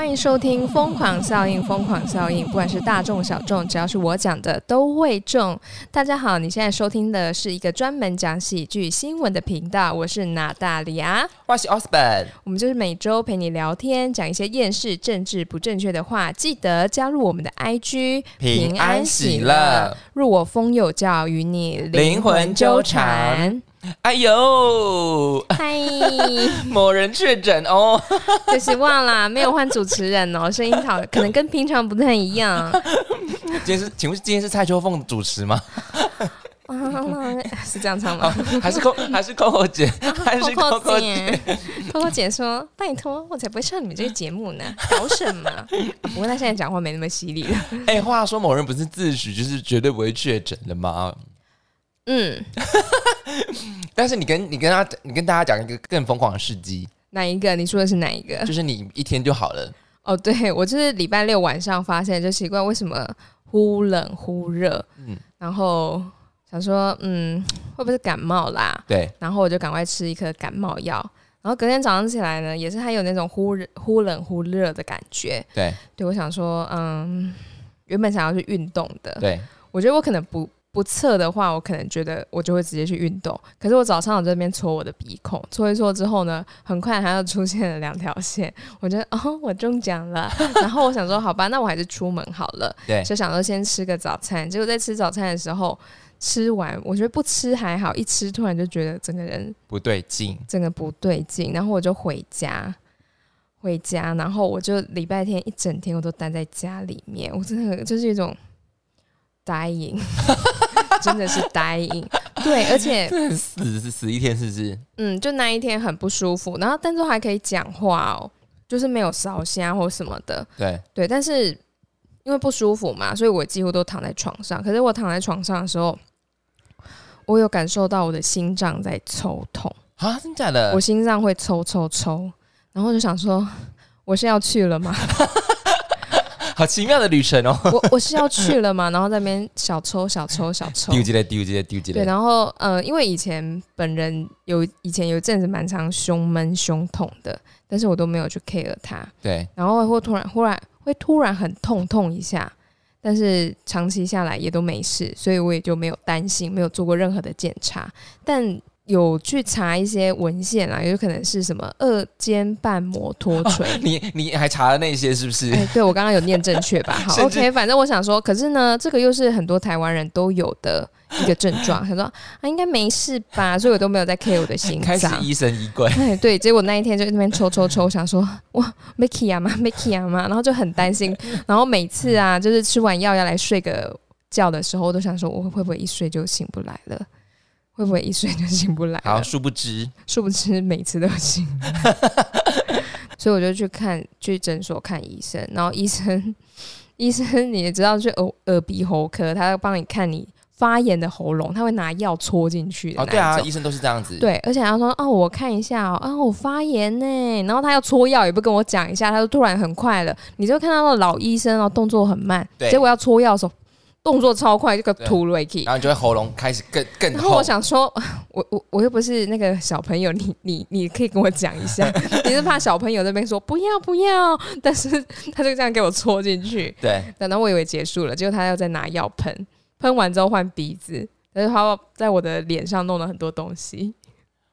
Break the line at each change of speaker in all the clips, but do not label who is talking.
欢迎收听《疯狂效应》，疯狂效应，不管是大众小众，只要是我讲的都会中。大家好，你现在收听的是一个专门讲喜剧新闻的频道，我是娜大利亚，
我是 Osborn，
我们就是每周陪你聊天，讲一些厌世、政治不正确的话。记得加入我们的 IG，
平安喜乐，
入我风有教，与你
灵魂纠缠。哎呦，
嗨，
某人确诊哦，
可 惜忘了没有换主持人哦，声音好，可能跟平常不太一样。
今天是，请问今天是蔡秋凤主持吗？
是这样唱吗？
还是 Coco 还是 Coco 姐？还是
Coco 姐？Coco 姐说：“拜托，我才不会上你们这个节目呢，搞什么？”不过他现在讲话没那么犀利了。
哎，话说某人不是自诩就是绝对不会确诊的吗？嗯，但是你跟你跟他，你跟大家讲一个更疯狂的事迹，
哪一个？你说的是哪一个？
就是你一天就好了。
哦，对，我就是礼拜六晚上发现，就奇怪为什么忽冷忽热，嗯，然后想说，嗯，会不会是感冒啦？
对，
然后我就赶快吃一颗感冒药，然后隔天早上起来呢，也是还有那种忽忽冷忽热的感觉。
对，
对我想说，嗯，原本想要去运动的，
对
我觉得我可能不。不测的话，我可能觉得我就会直接去运动。可是我早上我这边搓我的鼻孔，搓一搓之后呢，很快它又出现了两条线。我觉得哦，我中奖了。然后我想说，好吧，那我还是出门好了。
对，
就想说先吃个早餐。结果在吃早餐的时候，吃完我觉得不吃还好，一吃突然就觉得整个人
不对劲，
整个不对劲。然后我就回家，回家，然后我就礼拜天一整天我都待在家里面，我真的就是一种。dying，真的是 dying，对，而且
死是死一天，是不是？
嗯，就那一天很不舒服，然后但是还可以讲话哦，就是没有烧香或什么的，
对
对，但是因为不舒服嘛，所以我几乎都躺在床上。可是我躺在床上的时候，我有感受到我的心脏在抽痛
啊，真假的？
我心脏会抽抽抽，然后就想说，我是要去了吗？
好奇妙的旅程哦！
我我是要去了嘛，然后在那边小抽小抽小抽，
丢进来丢进来丢进
来。对，然后呃，因为以前本人有以前有一阵子蛮常胸闷胸痛的，但是我都没有去 care 它。
对，
然后会突然忽然会突然很痛痛一下，但是长期下来也都没事，所以我也就没有担心，没有做过任何的检查，但。有去查一些文献啊，有可能是什么二尖瓣膜脱垂。
你你还查了那些是不是？
哎，对我刚刚有念正确吧？好，OK，反正我想说，可是呢，这个又是很多台湾人都有的一个症状。他说啊，应该没事吧？所以我都没有在 care 我的心脏。
开始疑神疑鬼。
哎，对，结果那一天就那边抽抽抽，想说哇，Mickey 啊吗？Mickey 啊吗？然后就很担心。然后每次啊，就是吃完药要来睡个觉的时候，我都想说，我会不会一睡就醒不来了？会不会一睡就醒不来？
好，殊不知，
殊不知每次都醒。所以我就去看，去诊所看医生。然后医生，医生你也知道，去耳耳鼻喉科，他要帮你看你发炎的喉咙，他会拿药戳进去。哦，
对啊，医生都是这样子。
对，而且他说：“哦，我看一下哦，啊，我发炎呢。”然后他要戳药，也不跟我讲一下，他就突然很快了。你就看到那老医生哦，动作很慢。结果要戳药的时候。动作超快，这个突瑞奇，
然后你就会喉咙开始更更
然后我想说，我我我又不是那个小朋友，你你你可以跟我讲一下，你是怕小朋友那边说不要不要，但是他就这样给我戳进去。
对，
等到我以为结束了，结果他要再拿药喷，喷完之后换鼻子，但是他在我的脸上弄了很多东西。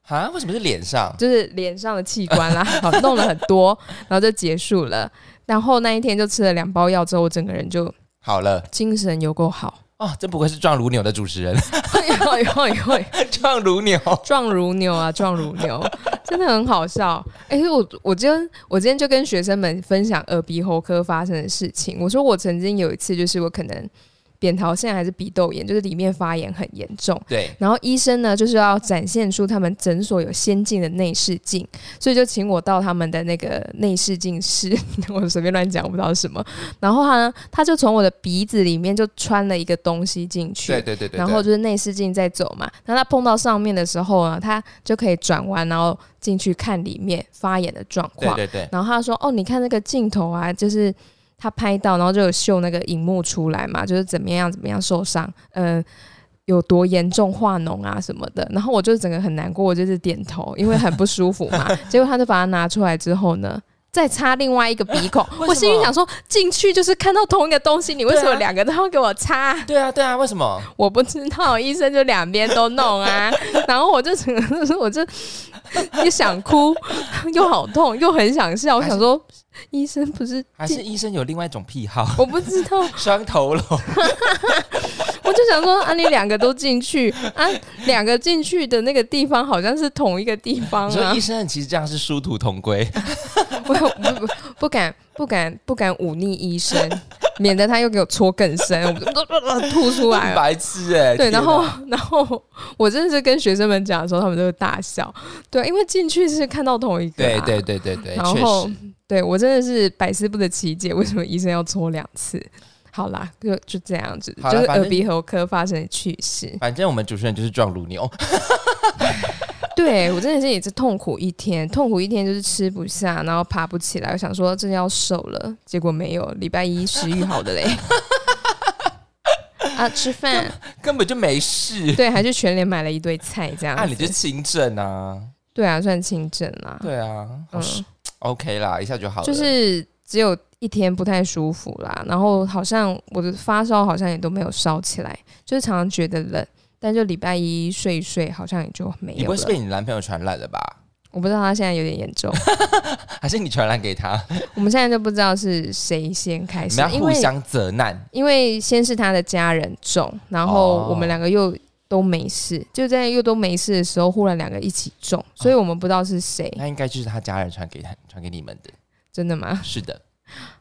啊？为什么是脸上？
就是脸上的器官啦，好弄了很多，然后就结束了。然后那一天就吃了两包药之后，我整个人就。
好了，
精神有够好
哦！真不愧是壮如牛的主持人，
会会会
壮如牛，
壮如牛啊，壮如牛，真的很好笑。哎，我我今天我今天就跟学生们分享耳鼻喉科发生的事情。我说我曾经有一次，就是我可能。扁桃腺还是鼻窦炎，就是里面发炎很严重。
对，
然后医生呢，就是要展现出他们诊所有先进的内视镜，所以就请我到他们的那个内视镜室，我随便乱讲，不知道什么。然后他呢，他就从我的鼻子里面就穿了一个东西进去，
对对对对。
然后就是内视镜在走嘛，那他碰到上面的时候呢，他就可以转弯，然后进去看里面发炎的状况。
对对对。
然后他说：“哦，你看那个镜头啊，就是。”他拍到，然后就有秀那个荧幕出来嘛，就是怎么样怎么样受伤，嗯，有多严重化脓啊什么的。然后我就整个很难过，我就是点头，因为很不舒服嘛。结果他就把它拿出来之后呢，再插另外一个鼻孔。我心里想说，进去就是看到同一个东西，你为什么两个都要给我插？
对啊，对啊，为什么？
我不知道，医生就两边都弄啊，然后我就整个我就又想哭，又好痛，又很想笑。我想说，医生不是
还是医生有另外一种癖好，
我不知道，
双头龙？
我就想说啊，你两个都进去啊，两个进去的那个地方好像是同一个地方啊
你说医，生其实这样是殊途同归，
不不不不敢不敢不敢忤逆医生，免得他又给我戳更深，我就 吐出来了。
白痴哎、
对，然后然后我真的是跟学生们讲的时候，他们都会大笑。对，因为进去是看到同一个、啊，
对对对对对，
然后
实。
对我真的是百思不得其解，为什么医生要戳两次？好啦，就就这样子，就是耳鼻喉科发生的趣事。
反正我们主持人就是撞乳牛，
对我真的是也是痛苦一天，痛苦一天就是吃不下，然后爬不起来。我想说这要瘦了，结果没有，礼拜一食欲好的嘞。啊，吃饭
根本就没事。
对，还是全联买了一堆菜，这样
啊，你就
子。
轻症啊，
对啊，算轻症啦。
对啊，好
嗯
，OK 啦，一下就好了。
就是只有一天不太舒服啦，然后好像我的发烧好像也都没有烧起来，就是常常觉得冷，但就礼拜一睡一睡，好像也就没有了
你不会是。被你男朋友传染了吧？
我不知道他现在有点严重，
还是你传染给他？
我们现在就不知道是谁先开始因为
互相责难。
因为先是他的家人中，然后
哦
我们两个又都没事，就在又都没事的时候，忽然两个一起中，所以我们不知道是谁，
那应该就是他家人传给他传给你们的。
真的吗？
是的，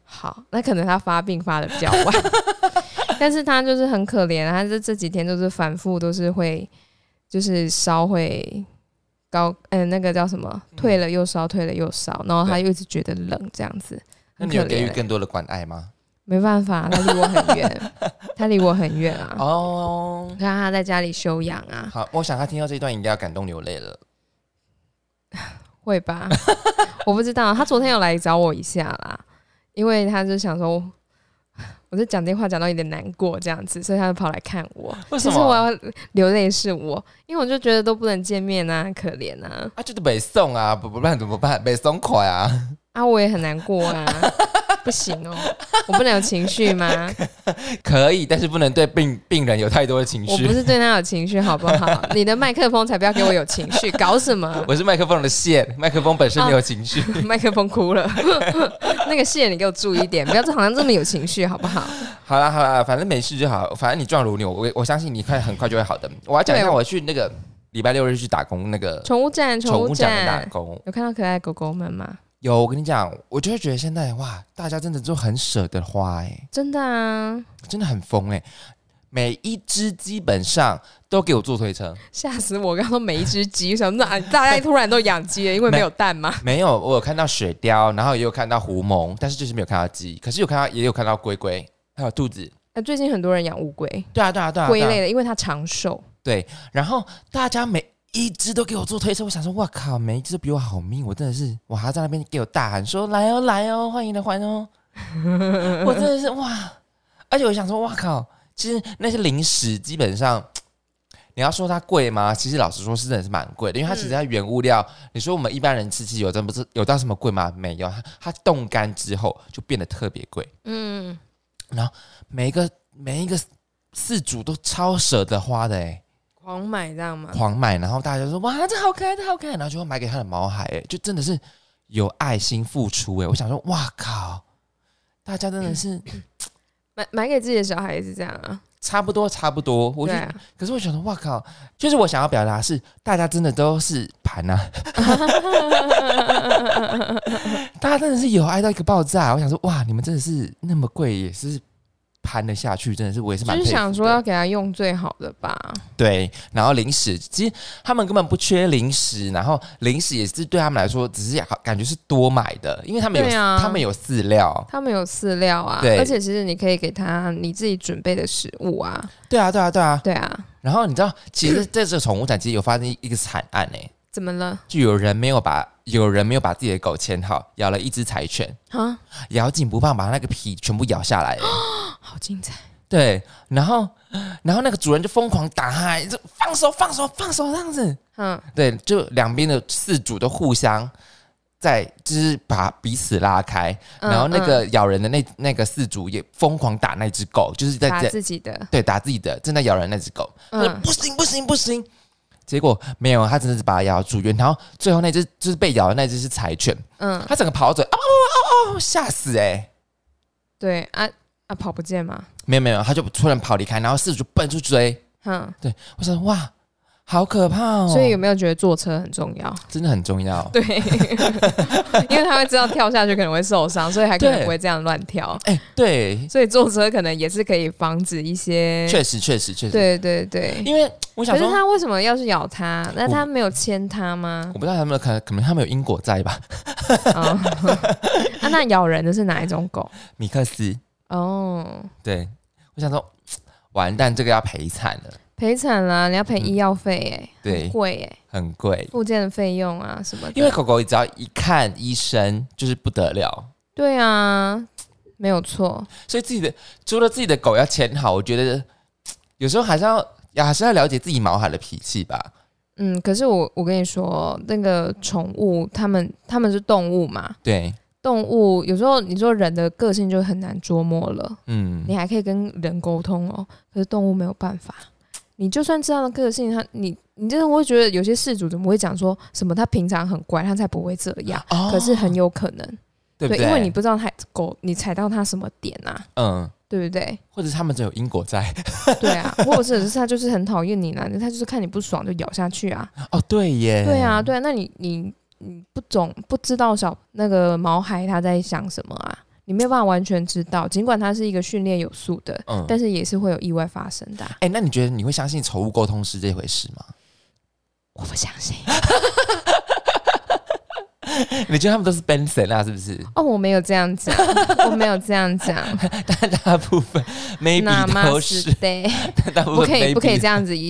好，那可能他发病发的比较晚，但是他就是很可怜，他这这几天都是反复都是会，就是烧会高，嗯、那个叫什么，退了又烧，退了又烧，然后他又一直觉得冷这样子，
那你有给予。更多的关爱吗？
没办法，他离我很远，他离我很远啊。
哦，
看他在家里休养啊，
好，我想他听到这一段应该要感动流泪了。
会吧？我不知道，他昨天有来找我一下啦，因为他就想说，我就讲电话讲到有点难过这样子，所以他就跑来看我。
为什
其实我？要流泪是我，因为我就觉得都不能见面啊，可怜啊，
啊，就是北宋啊，不不办怎么办？北宋快啊！
啊，我也很难过啊，不行哦，我不能有情绪吗？
可以，但是不能对病病人有太多的情绪。
我不是对他有情绪，好不好？你的麦克风才不要给我有情绪，搞什么？
我是麦克风的线，麦克风本身没有情绪。
麦克风哭了，那个线你给我注意一点，不要好像这么有情绪，好不好？
好啦好啦，反正没事就好。反正你壮如牛，我我相信你快很快就会好的。我要讲一下，我去那个礼拜六日去打工，那个
宠物站，
宠
物
物展的打，工。
有看到可爱狗狗们吗？
有，我跟你讲，我就会觉得现在哇，大家真的就很舍得花哎、
真的啊，
真的很疯哎、每一只基本上都给我做推车，
吓死我！刚刚说每一只鸡，我想说啊，大家突然都养鸡了，因为没有蛋吗？
没有，我有看到雪貂，然后也有看到狐獴，但是就是没有看到鸡，可是有看到，也有看到龟龟，还有兔子。
呃，最近很多人养乌龟，
对啊，对啊，对啊，对啊
龟类的，因为它长寿。
对，然后大家每一只都给我做推车，我想说，哇靠，每一只都比我好命，我真的是，我还要在那边给我大喊说，来哦，来哦，欢迎来还哦，我真的是哇，而且我想说，哇靠，其实那些零食基本上。你要说它贵吗？其实老实说，是真的是蛮贵的，因为它其实它原物料，你说我们一般人吃，其实有真不是有到什么贵吗？没有，它它冻干之后就变得特别贵。
嗯，然后
每一个每一个饲主都超舍得花的哎、
狂买这样吗？
狂买，然后大家就说哇，这好可爱，这好可爱，然后就会买给他的毛孩，哎，就真的是有爱心付出，哎，我想说，哇靠，大家真的是
买买给自己的小孩也是这样啊。
差不多，差不多，我就，
啊，
可是我想说，哇靠，就是我想要表达是，大家真的都是盘啊，大家真的是有爱到一个爆炸，我想说，哇，你们真的是那么贵，也是盘得下去，真的是我也是蛮
就是想说要给他用最好的吧。
对，然后零食，其实他们根本不缺零食，然后零食也是对他们来说，只是好感觉是多买的，因为他们有、
啊
他们有饲料，
他们有饲料啊，
对
而且其实你可以给他你自己准备的食物啊。
对啊，对啊，对啊。
对啊，
然后你知道，其实在这个宠物展其实有发生一个惨案呢、
怎么了？
就有人没有把有人没有把自己的狗牵好，咬了一只柴犬，
啊，
咬紧不放，把那个皮全部咬下来、欸。
好精彩！
对，然后然后那个主人就疯狂打他，就放手放手放手这样子。
嗯，
对，就两边的饲主都互相在就是把彼此拉开，
嗯
然后那个咬人的那那个饲主也疯狂打那只狗，就是在
打自己的，
对打自己的正在咬人那只狗，不行不行不行，结果没有，他真的是把它咬到住院，然后最后那只就是被咬的那只是柴犬，
嗯，
它整个跑到嘴，哦哦哦哦，吓死哎、
对啊啊，跑不见嘛，
没有没有，他就突然跑离开，然后四主就奔出追，
嗯，对，
我说哇，好可怕哦，
所以有没有觉得坐车很重要？
真的很重要，
对，因为他会知道跳下去可能会受伤，所以还可能不会这样乱跳。
哎、对，
所以坐车可能也是可以防止一些，
确实确实确实，
对对对。
因为我想说。
可是他为什么要去咬他？那他没有牵他吗
我？不知道他们可能可能他们有因果在吧？
哦，啊，那咬人的是哪一种狗？
米克斯，
哦，
对我想说，完蛋，这个要赔惨了，
赔惨啦！你要赔医药费哎，
对
贵哎，
很贵。
附件的费用啊什么的。
因为狗狗只要一看医生就是不得了，
对啊，没有错。
所以自己的除了自己的狗要牵好，我觉得 有时候还是要还是要了解自己毛孩的脾气吧。
嗯，可是我我跟你说，那个宠物，它们它们是动物嘛，
对，
动物有时候你说人的个性就很难捉摸了，
嗯，
你还可以跟人沟通哦，可是动物没有办法。你就算知道的个性，他你你真的会觉得有些事主怎么会讲说什么他平常很乖，他才不会这样，
哦
可是很有可能，
对？
因为你不知道他狗你踩到他什么点啊，
嗯，
对不对？
或者他们只有因果在。
对啊，或者是他就是很讨厌你呢，他就是看你不爽就咬下去啊。
哦，对耶，
对啊，，对啊，那你你你不懂不知道小那个毛孩他在想什么啊？你没有办法完全知道，尽管它是一个训练有素的，
嗯，
但是也是会有意外发生的啊、
哎、那你觉得你会相信宠物沟通师这回事吗？
我不相信。
你觉得他们都是 Benson 啊？是不是？
哦，我没有这样讲，我没有这样讲，
但大部分
那
maybe
妈
都是，
对，
大部分
不可以不可以这样子一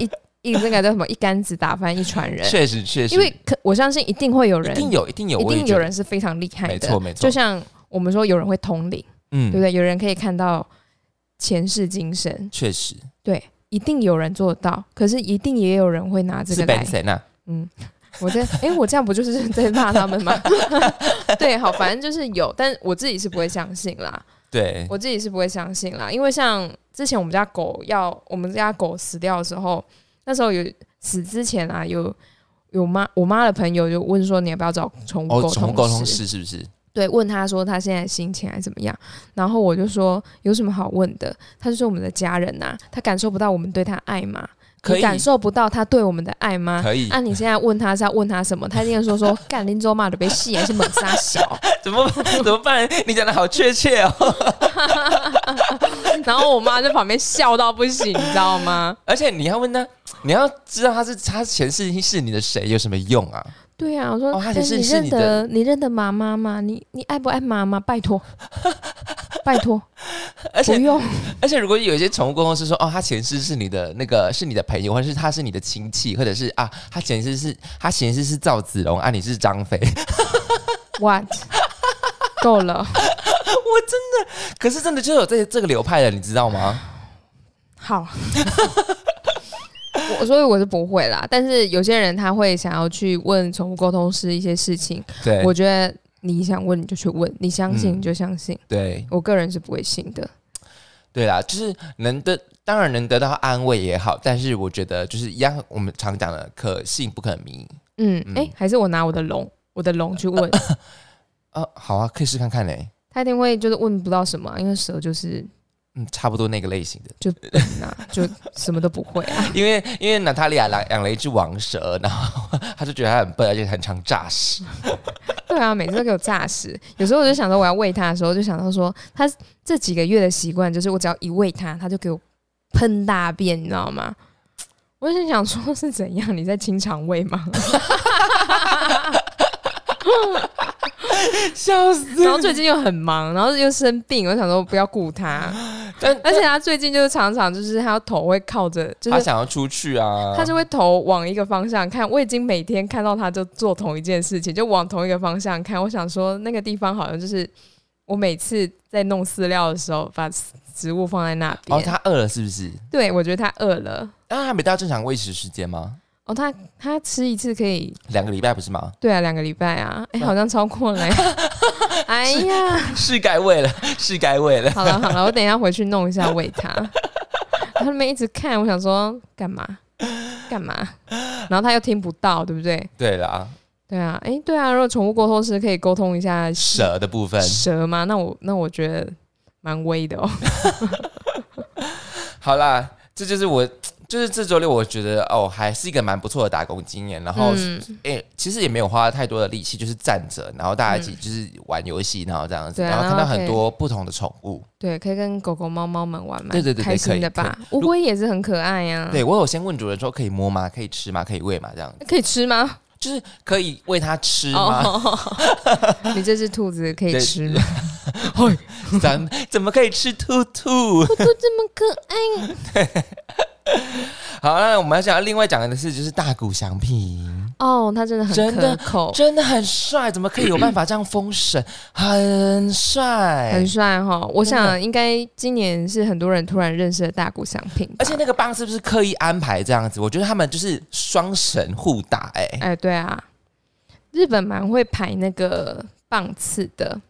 一一一那个叫什么一竿子打翻一船人，
确实确实，
因为可我相信一定会有人，
一定有一定有，
一定有人是非常厉害的，
没错没错。
就像我们说有人会通灵，
嗯
对不对？有人可以看到前世今生，
确实
对，一定有人做得到，可是一定也有人会拿这
是
个来
啊，
嗯，我在，哎、我这样不就是在骂他们吗？对，好，反正就是有，但我自己是不会相信啦，
对，
我自己是不会相信啦，因为像之前我们家狗要我们家狗死掉的时候，那时候有死之前啊，有有妈我妈的朋友就问说，你要不要找宠物
哦，
沟
宠物沟通
通师？
师是不是？
对，问他说他现在心情还怎么样，然后我就说有什么好问的？他就说我们的家人呐、他感受不到我们对他爱吗？
可以
感受不到他对我们的爱吗？
可以
啊，你现在问他是要问他什么？他一定说说 干林州骂的被戏还是猛杀小？
怎么怎么办？你讲的好确切哦，
然后我妈在旁边笑到不行，你知道吗？
而且你要问他，你要知道他是他前世是你的谁，有什么用啊？
对啊，我说，但你认
是是你的
得你认得妈妈吗？你你爱不爱妈妈？拜托，拜托，
而且
不用。
而且，如果有一些宠物沟通是说，哦，他前世是你的那个是你的朋友，或者是他是你的亲戚，或者是啊，他前世是他前世是赵子龙，啊，你是张飞
，What？够了，我真的
可是真的就有这这个流派的，你知道吗？
好。我所以我是不会啦，但是有些人他会想要去问宠物沟通师一些事情，
对，
我觉得你想问你就去问，你相信
嗯
你就相信，
对
我个人是不会信的。
对啦，就是能得，当然能得到安慰也好，但是我觉得就是一样，我们常讲的可信不可迷。
嗯，
嗯
哎、还是我拿我的龙，我的龙去问，
呃，好啊，可以试看看嘞。
他一定会就是问不到什么啊，因为蛇就是
嗯，差不多那个类型的，
就那啊，就什么都不会啊。
因为因为娜塔莉亚养养了一只王蛇，然后他就觉得他很笨，而且很常诈尸。
对啊，每次都给我诈尸。有时候我就想说，我要喂它的时候，就想到说，它这几个月的习惯就是，我只要一喂它，它就给我喷大便，你知道吗？我就想说，是怎样？你在清肠胃吗？
笑死！
然后最近又很忙，然后又生病，我想说不要顾他。
但
而且他最近就是常常就是他头会靠着，就是
他想要出去啊，
他就会头往一个方向看。我已经每天看到他就做同一件事情，就往同一个方向看。我想说那个地方好像就是我每次在弄饲料的时候，把植物放在那边。
哦，他饿了是不是？
对，我觉得他饿了。
那他没到正常喂食时间吗？
他他吃一次可以，
两个礼拜不是吗？
对啊，两个礼拜啊，哎、好像超过了、欸。哎呀，
是该喂了，是该喂了。
好了好了，我等一下回去弄一下喂他。他们一直看，我想说干嘛干嘛，然后他又听不到，对不对？
对啦，
对啊，哎、对啊，如果宠物沟通师可以沟通一下
蛇的部分，
蛇吗？那我那我觉得蛮威的哦。
好啦，这就是我，就是这周六我觉得哦，还是一个蛮不错的打工经验。然后，
嗯
诶、其实也没有花太多的力气，就是站着，然后大家一起就是玩游戏，然后这样子，然后看到很多不同的宠物。
对，可以跟狗狗、猫猫们玩嘛，
对对对对
开心的吧？乌龟也是很可爱呀、
对我有先问主人说可以摸吗？可以吃吗？可以喂吗？这样
可以吃吗？
就是可以喂它吃吗？
哦，你这只兔子可以吃吗？
咱怎么可以吃兔兔？
兔这么可爱
好，那我们要想另外讲的是，就是大谷翔平。
哦，他真的很
真的
可口，
真的很帅，怎么可以有办法这样封神？很帅，
很帅哈。我想应该今年是很多人突然认识了大谷翔平，
而且那个棒是不是刻意安排这样子？我觉得他们就是双神互打、哎，
哎，对啊，日本蛮会排那个棒次的，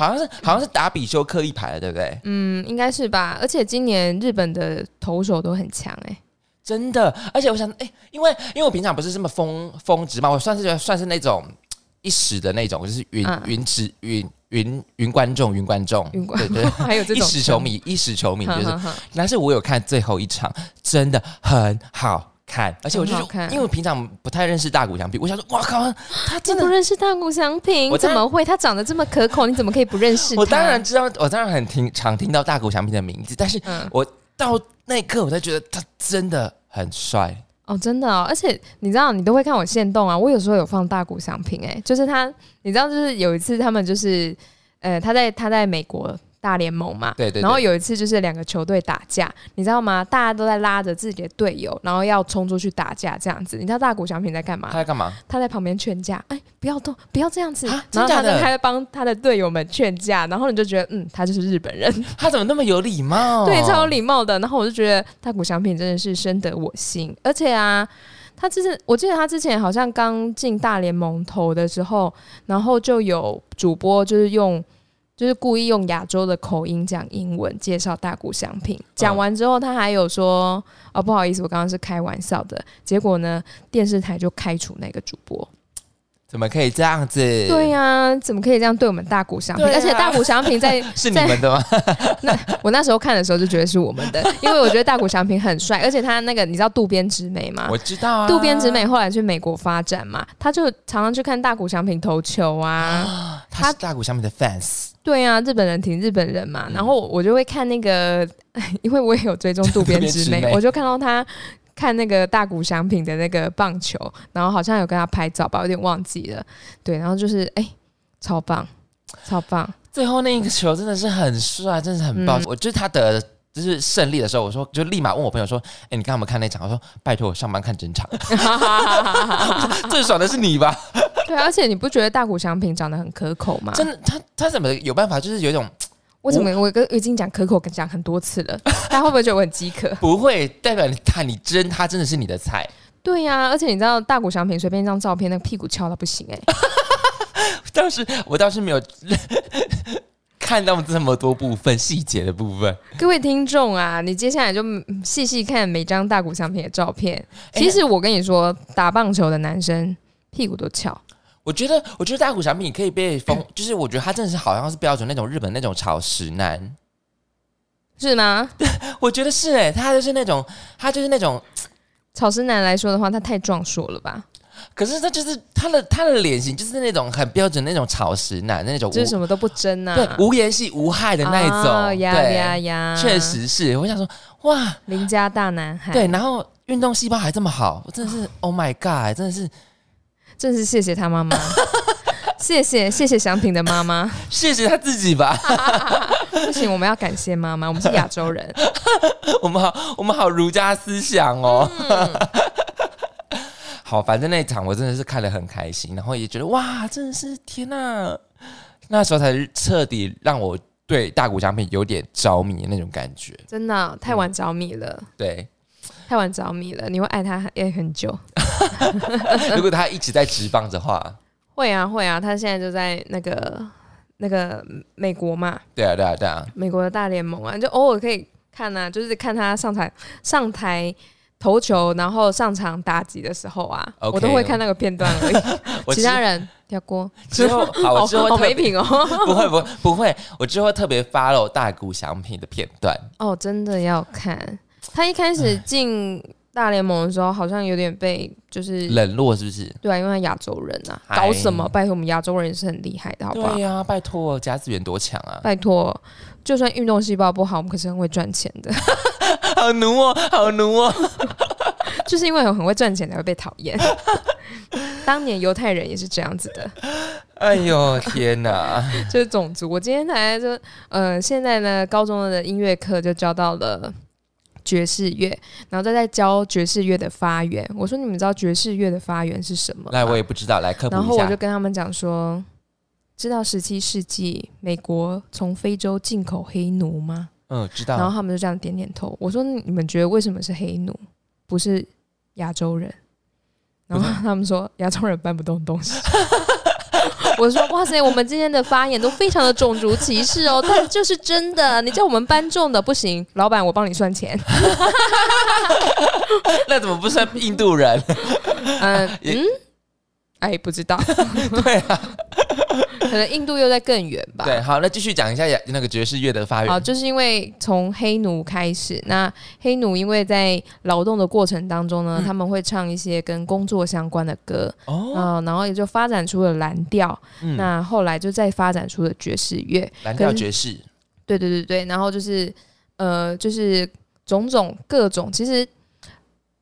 好像是好像是打比修刻一排的，对不对？
嗯，应该是吧。而且今年日本的投手都很强，哎，
真的，而且我想，哎、因为因为我平常不是这么峰峰值嘛，我算是算是那种一时的那种，就是云
嗯。
云值云云云观众云观众，
云观
对对，一
还有这种。
时球迷一时球迷就是。但是我有看最后一场，真的很好看，而且我就
很好看
因为我平常不太认识大谷翔平，我想说，哇靠，他真的不。
认识大谷翔平？
我
怎么会？他长得这么可口，你怎么可以不认识他？
我当然知道，我当然很听常听到大谷翔平的名字，但是
嗯，
我到那一刻我才觉得他真的很帅。
哦，真的哦，而且你知道，你都会看我现动啊，我有时候有放大谷翔平，哎，就是他，你知道，就是有一次他们就是，呃，他在他在美国大联盟嘛，
对对对
然后有一次就是两个球队打架，你知道吗？大家都在拉着自己的队友，然后要冲出去打架这样子。你知道大谷翔平在干嘛
他？在干嘛？
他在旁边劝架，哎，不要动，不要这样子。
啊
然后
真假的
他在他在帮他的队友们劝架，然后你就觉得，嗯，他就是日本人。
他怎么那么有礼貌？
对，超有礼貌的。然后我就觉得大谷翔平真的是深得我心，而且啊，他之前我记得他之前好像刚进大联盟投的时候，然后就有主播就是用。就是故意用亚洲的口音讲英文介绍大谷翔平，讲完之后他还有说：“哦，不好意思，我刚刚是开玩笑的。”结果呢，电视台就开除那个主播。
怎么可以这样子？
对呀、怎么可以这样对我们大谷翔平？
啊
而且大谷翔平在
是你们的吗？
那我那时候看的时候就觉得是我们的，因为我觉得大谷翔平很帅，而且他那个你知道渡边直美吗？
我知道啊，
渡边直美后来去美国发展嘛，他就常常去看大谷翔平投球啊。
他是大谷翔平的 fans，
对啊，日本人挺日本人嘛，
嗯
然后我就会看那个，因为我也有追踪渡边直
美，
我就看到他看那个大谷翔平的那个棒球，然后好像有跟他拍照吧，有点忘记了。对，然后就是哎、超棒，超棒。
最后那一个球真的是很帅，真的是很棒。
嗯
我觉得他的。就是胜利的时候，我说就立马问我朋友说：“哎、你刚刚有没有看那场？”我说：“拜托，我上班看整场。最爽的是你吧？
对啊，而且你不觉得大谷翔平长得很可口吗？
真的，他他怎么有办法？就是有一种
我怎么我跟我已经讲可口跟讲很多次了，大家会不会觉得我很饥渴？
不会代表你他你真他真的是你的菜。
对呀、而且你知道大谷翔平随便一张照片，那个屁股翘到不行哎、
当时我倒是没有看到这么多部分细节的部分。
各位听众啊，你接下来就嗯细细看每张大谷翔平的照片。
哎
其实我跟你说，打棒球的男生屁股都翘。
我觉得，我觉得大谷翔平可以被封，就是我觉得他真的是好像是标准那种日本那种草食男。
是吗？
我觉得是哎、他就是那种，他就是那种，
草食男来说的话，他太壮硕了吧？
可是他就是他的他的脸型就是那种很标准那种草食男那种无，
就是什么都不争啊，
对无言系无害的那一种，
啊呀呀，呀，
确实是。我想说，哇，
邻家大男孩。
对，，然后运动细胞还这么好，我真的是 Oh my God，真的是
真是谢谢他妈妈，谢谢谢谢祥平的妈妈。
谢谢他自己吧。
不行，我们要感谢妈妈，我们是亚洲人。
我们好，我们好儒家思想哦。好，反正那一场我真的是看得很开心，然后也觉得哇，真的是天呐、那时候才彻底让我对大谷翔平有点着迷的那种感觉。
真的太晚着迷了，
对，
太晚着迷了，你会爱他也很久。
如果他一直在直棒的话，
会啊会啊，他现在就在那个那个美国嘛，
对啊对啊对啊，
美国的大联盟啊，就偶尔可以看啊，就是看他上台上台投球，然后上场打击的时候啊我都会看那个片段而已。其他人跳过，
之后 好，我之后
好没品哦。
不会不会不会，我之后特别 follow 大谷翔平的片段，
哦，真的要看。他一开始进大联盟的时候，好像有点被就是
冷落是不是？
对啊，因为他亚洲人啊，
哎
搞什么？拜托，我们亚洲人也是很厉害的，好不好
对？呀、拜托，甲子园多强啊！
拜托，就算运动细胞不好，我们可是很会赚钱的。
好奴哦，好奴哦。
就是因为我很会赚钱才会被讨厌。当年犹太人也是这样子的，
哎呦天哪！
就是种族。我今天才就呃，现在呢，高中的音乐课就教到了爵士乐，然后再在教爵士乐的发源。我说你们知道爵士乐的发源是什么吗？
来，我也不知道，来科普一下
然后我就。跟他们讲说，知道十七世纪美国从非洲进口黑奴吗？
嗯，知道
然后。他们就这样点点头。我说你们觉得为什么是黑奴，不是亚洲人？然后他们说亚洲人搬不动东西。我说哇塞，我们今天的发言都非常的种族歧视哦，但是就是真的，你叫我们搬重的不行，老板我帮你算钱。
那怎么不算印度人？
嗯 嗯，哎，不知道，
对啊，
可能印度又在更远吧。
对，好，那继续讲一下那个爵士乐的发
好，就是因为从黑奴开始，那黑奴因为在劳动的过程当中呢，
嗯。
他们会唱一些跟工作相关的歌，
哦，
嗯、然后也就发展出了蓝调，
嗯，
那后来就再发展出了爵士乐，
蓝调爵士，
对对对对，然后就是呃，就是种种各种，其实。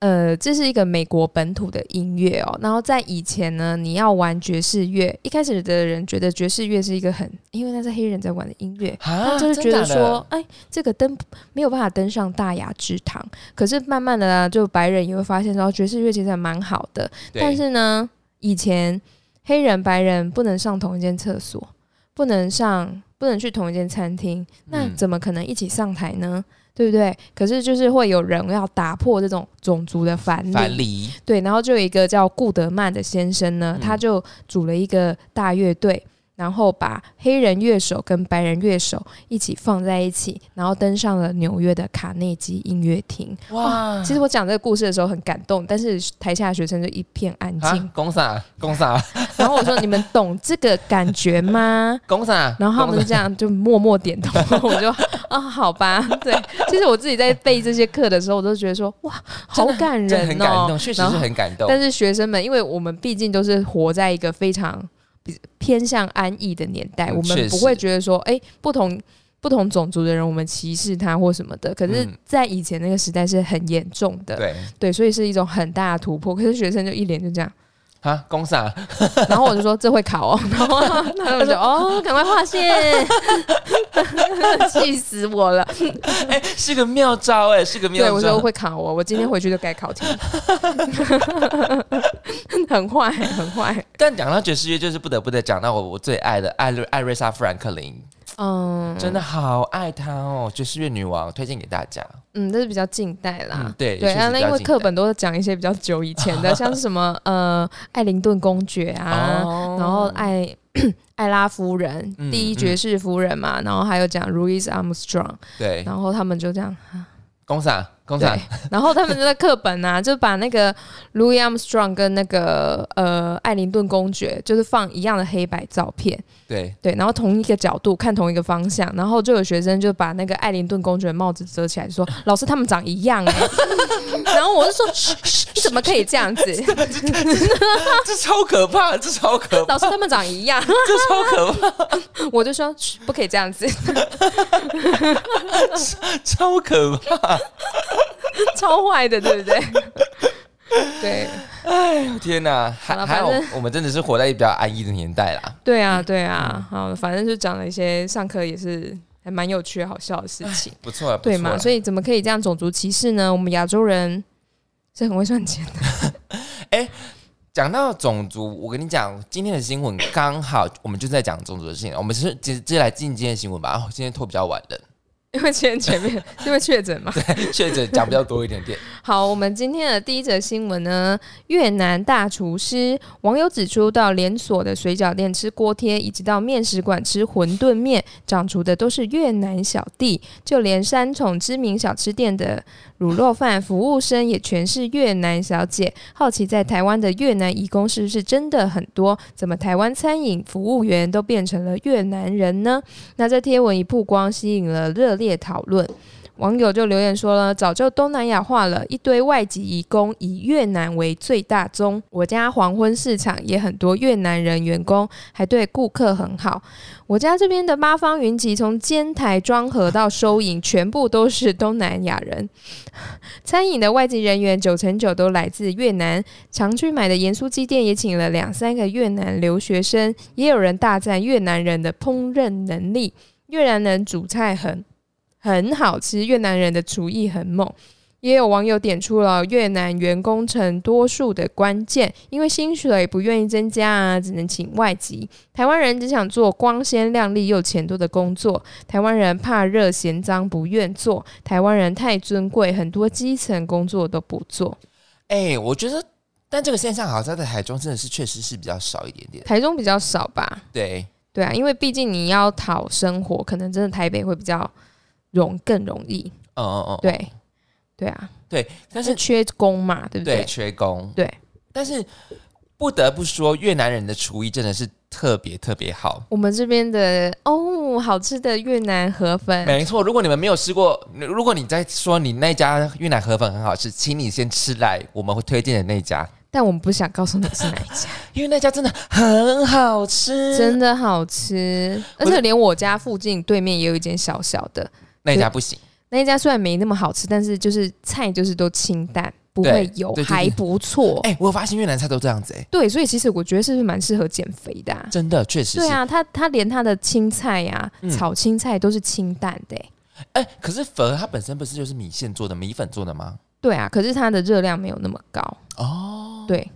呃，这是一个美国本土的音乐哦。然后在以前呢，你要玩爵士乐，一开始的人觉得爵士乐是一个很，因为那是黑人在玩的音乐，
啊
他就是觉得说，哎，这个登没有办法登上大雅之堂。可是慢慢的呢，就白人也会发现说，爵士乐其实还蛮好的。但是呢，以前黑人、白人不能上同一间厕所，不能上，不能去同一间餐厅，那
嗯
怎么可能一起上台呢？对不对？可是就是会有人要打破这种种族的藩篱，对，然后就有一个叫顾德曼的先生呢，
嗯。
他就组了一个大乐队，然后把黑人乐手跟白人乐手一起放在一起，然后登上了纽约的卡内基音乐厅。
哇！
其实我讲这个故事的时候很感动，但是台下的学生就一片安静。
啊，公啥公啥
然后我说：“你们懂这个感觉吗
公啥？？”
然后他们就这样就默默点头，我就啊，好吧，对。其实我自己在背这些课的时候，我都觉得说哇，好感人哦，
很感动，确实是很感动。
但是学生们，因为我们毕竟都是活在一个非常比偏向安逸的年代，
嗯
我们不会觉得说，哎、不同不同种族的人，我们歧视他或什么的。可是
嗯，
在以前那个时代是很严重的，
对
对，所以是一种很大的突破。可是学生就一脸就这样，
啊，公啥？
然后我就说这会考哦，然后他们就哦，赶快划线，气死我了。
哎，是个妙招哎，是个妙招
对，我说
招。
会考我，我今天回去就改考题，很坏，很坏。
但讲到爵士乐，就是不得不得讲到我我最爱的艾瑞艾瑞莎·富兰克林，
嗯，
真的好爱她哦，爵士乐女王，推荐给大家。
嗯，这是比较近代啦。
嗯，对
对啊，那因为课
本
本都是讲一些比较久以前的，像是什么呃艾灵顿公爵啊，
哦。
然后艾艾 拉夫人、
嗯
第一爵士夫人嘛，然后还有讲 Louis Armstrong，
对。
然后他们就这样，
公啥
对，然后他们的课本啊，就把那个 Louis Armstrong 跟那个呃艾灵顿公爵，就是放一样的黑白照片，
对，
对，然后同一个角度看同一个方向，然后就有学生就把那个艾灵顿公爵的帽子遮起来，说：“ 老师，他们长一样哎、然后我就说：“嘘嘘，你怎么可以这样子？
这超可怕，这超可怕，
老师，他们长一样。
这超可怕，”
我就说：“不可以这样子，
超可怕！
超坏的，对不对？” 对
哎呦天哪，还还好
反正
我们真的是活在比较安逸的年代啦。
对啊，对啊，好，反正就讲了一些上课也是还蛮有趣、好笑的事情，
不错了，
对嘛？所
以
以怎么可以这样种族歧视呢？我们亚洲人是很会赚钱的，哎
讲到种族，我跟你讲，今天的新闻刚好我们就在讲种族的事情，我们是直直接来进今天的新闻吧。哦，今天拖比较晚了，
因为前前面因为确诊嘛。
确诊讲比较多一点点。
好，我们今天的第一则新闻呢，越南大厨师网友指出，到连锁的水饺店吃锅贴，以及到面食馆吃馄饨面，长厨的都是越南小弟，就连三重知名小吃店的卤肉饭服务生也全是越南小姐。好奇在台湾的越南移工是不是真的很多？怎么台湾餐饮服务员都变成了越南人呢？那这贴文一曝光，吸引了热烈讨论。网友就留言说了，早就东南亚化了，一堆外籍移工以越南为最大宗。我家黄昏市场也很多越南人员工，还对顾客很好。我家这边的八方云集，从煎台装盒到收银，全部都是东南亚人。餐饮的外籍人员九成九都来自越南，常去买的盐酥鸡店也请了两三个越南留学生。也有人大赞越南人的烹饪能力，越南人煮菜很。很好吃，越南人的厨艺很猛。也有网友点出了越南员工成多数的关键，因为薪水不愿意增加啊，只能请外籍。台湾人只想做光鲜亮丽又钱多的工作，台湾人怕热嫌脏不愿做，台湾人太尊贵，很多基层工作都不做。
哎，我觉得，但这个现象好像在台中真的是确实是比较少一点点。
台中比较少吧？
对，
对啊，因为毕竟你要讨生活，可能真的台北会比较。容更容易，
嗯嗯嗯，
对，对啊，
对，但是
缺工嘛，对不对？
缺工，
对，
但是不得不说，越南人的厨艺真的是特别特别好。
我们这边的哦，好吃的越南河粉，
没错。如果你们没有吃过，如果你在说你那家越南河粉很好吃，请你先吃来我们会推荐的那家。
但我们不想告诉你是哪一家，
因为那家真的很好吃，
真的好吃，而且连我家附近对面也有一间小小的。
那家不行，
那一家虽然没那么好吃，但是就是菜就是都清淡，不会油，还不错。
哎，我发现越南菜都这样子，哎，
对，所以其实我觉得是不是蛮适合减肥的？
真的，确实。
对啊，他他连他的青菜呀，炒青菜都是清淡的。
哎，可是粉它本身不是就是米线做的，米粉做的吗？
对啊，可是它的热量没有那么高哦。对。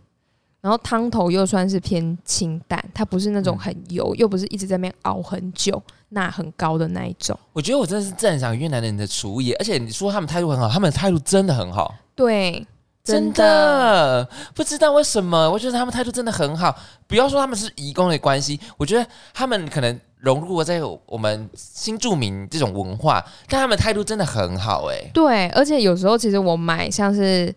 然后汤头又算是偏清淡，它不是那种很油，又不是一直在那边熬很久、钠很高的那一种。
我觉得我真的是赞赏越南人的厨艺，而且你说他们态度很好，他们的态度真的很好。
对，
真的不知道为什么，我觉得他们态度真的很好。不要说他们是移工的关系，我觉得他们可能融入在我们新住民这种文化，但他们态度真的很好。哎，
对，而且有时候其实我买像是。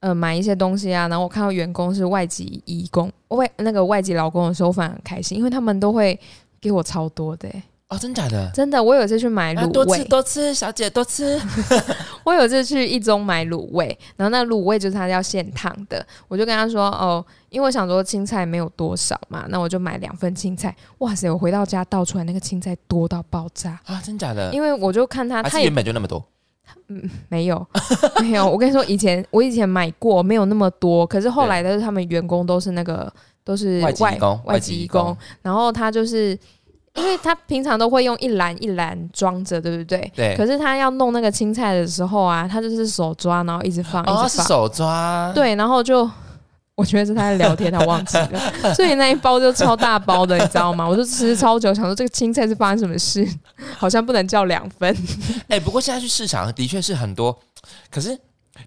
呃，买一些东西啊，然后我看到员工是外籍义工，外那个外籍劳工的时候，我反而很开心，因为他们都会给我超多的。
哦，真假的？
真的，我有一次去买卤味，
多吃多吃，小姐多吃。
我有一次去一中买卤味，然后那卤味就是他要现烫的，我就跟他说哦，因为我想说青菜没有多少嘛，那我就买两份青菜。哇塞，我回到家倒出来那个青菜多到爆炸
啊！真假的？
因为我就看他，
他原本就那么多。
嗯，没有，没有。我跟你说，以前我以前买过，没有那么多。可是后来的他们员工都是那个都是
外工，
外籍工。然后他就是，因为他平常都会用一篮一篮装着，对不对？
对。
可是他要弄那个青菜的时候啊，他就是手抓，然后一直放，一直放。
手抓。
对，然后就。我觉得是他在聊天，他忘记了，所以那一包就超大包的，你知道吗？我就吃超久，想说这个青菜是发生什么事，好像不能叫两份。
哎，不过现在去市场的确是很多，可是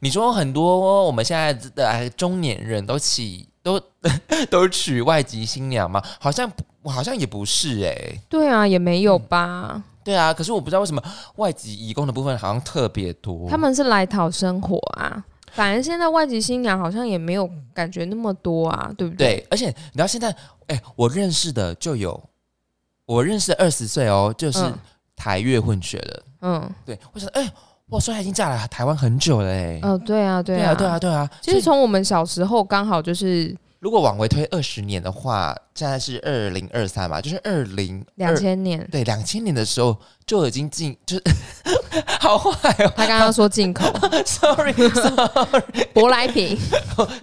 你说很多我们现在的中年人都起都 都娶外籍新娘吗？好像好像也不是哎。
对啊，也没有吧。
对啊，可是我不知道为什么外籍义工的部分好像特别多。
他们是来讨生活啊。反正现在外籍新娘好像也没有感觉那么多啊，对不对？
对，而且你知道现在，哎，我认识的就有，我认识二十岁哦，就是台越混血的。嗯，对，我想，哎，我说他已经嫁来台湾很久了，哎，
哦，对啊，
对啊，对啊，对啊，
其实从我们小时候刚好就是。
如果往回推二十年的话，现在是二零二三吧，就是二零
两千年，
对，两千年的时候就已经进，就是 好坏哦。
他刚刚说进口，
sorry，sorry，
舶来品，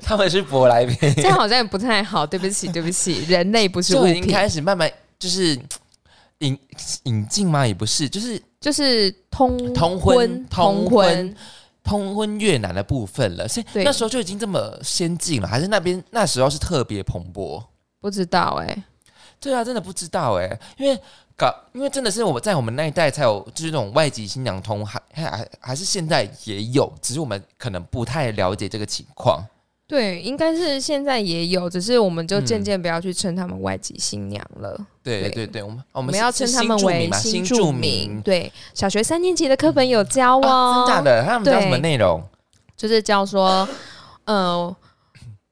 他们是舶来品，
这样好像也不太好，对不起，对不起，人类不是
就已经开始慢慢就是 引引进吗？也不是，就是
就是通
通
婚
通婚。通婚越南的部分了，是那时候就已经这么先进了，还是那边那时候是特别蓬勃？
不知道哎，
对啊，真的不知道哎，因为搞，因为真的是我们在我们那一代才有，就是这种外籍新娘通，还还还是现在也有，只是我们可能不太了解这个情况。
对，应该是现在也有，只是我们就渐渐不要去称他们外籍新娘了。对
对对对，我们我
我们要称他们为
新
住民。对，小学三年级的课本有教哦，
真的，他们教什么内容？
就是教说，呃，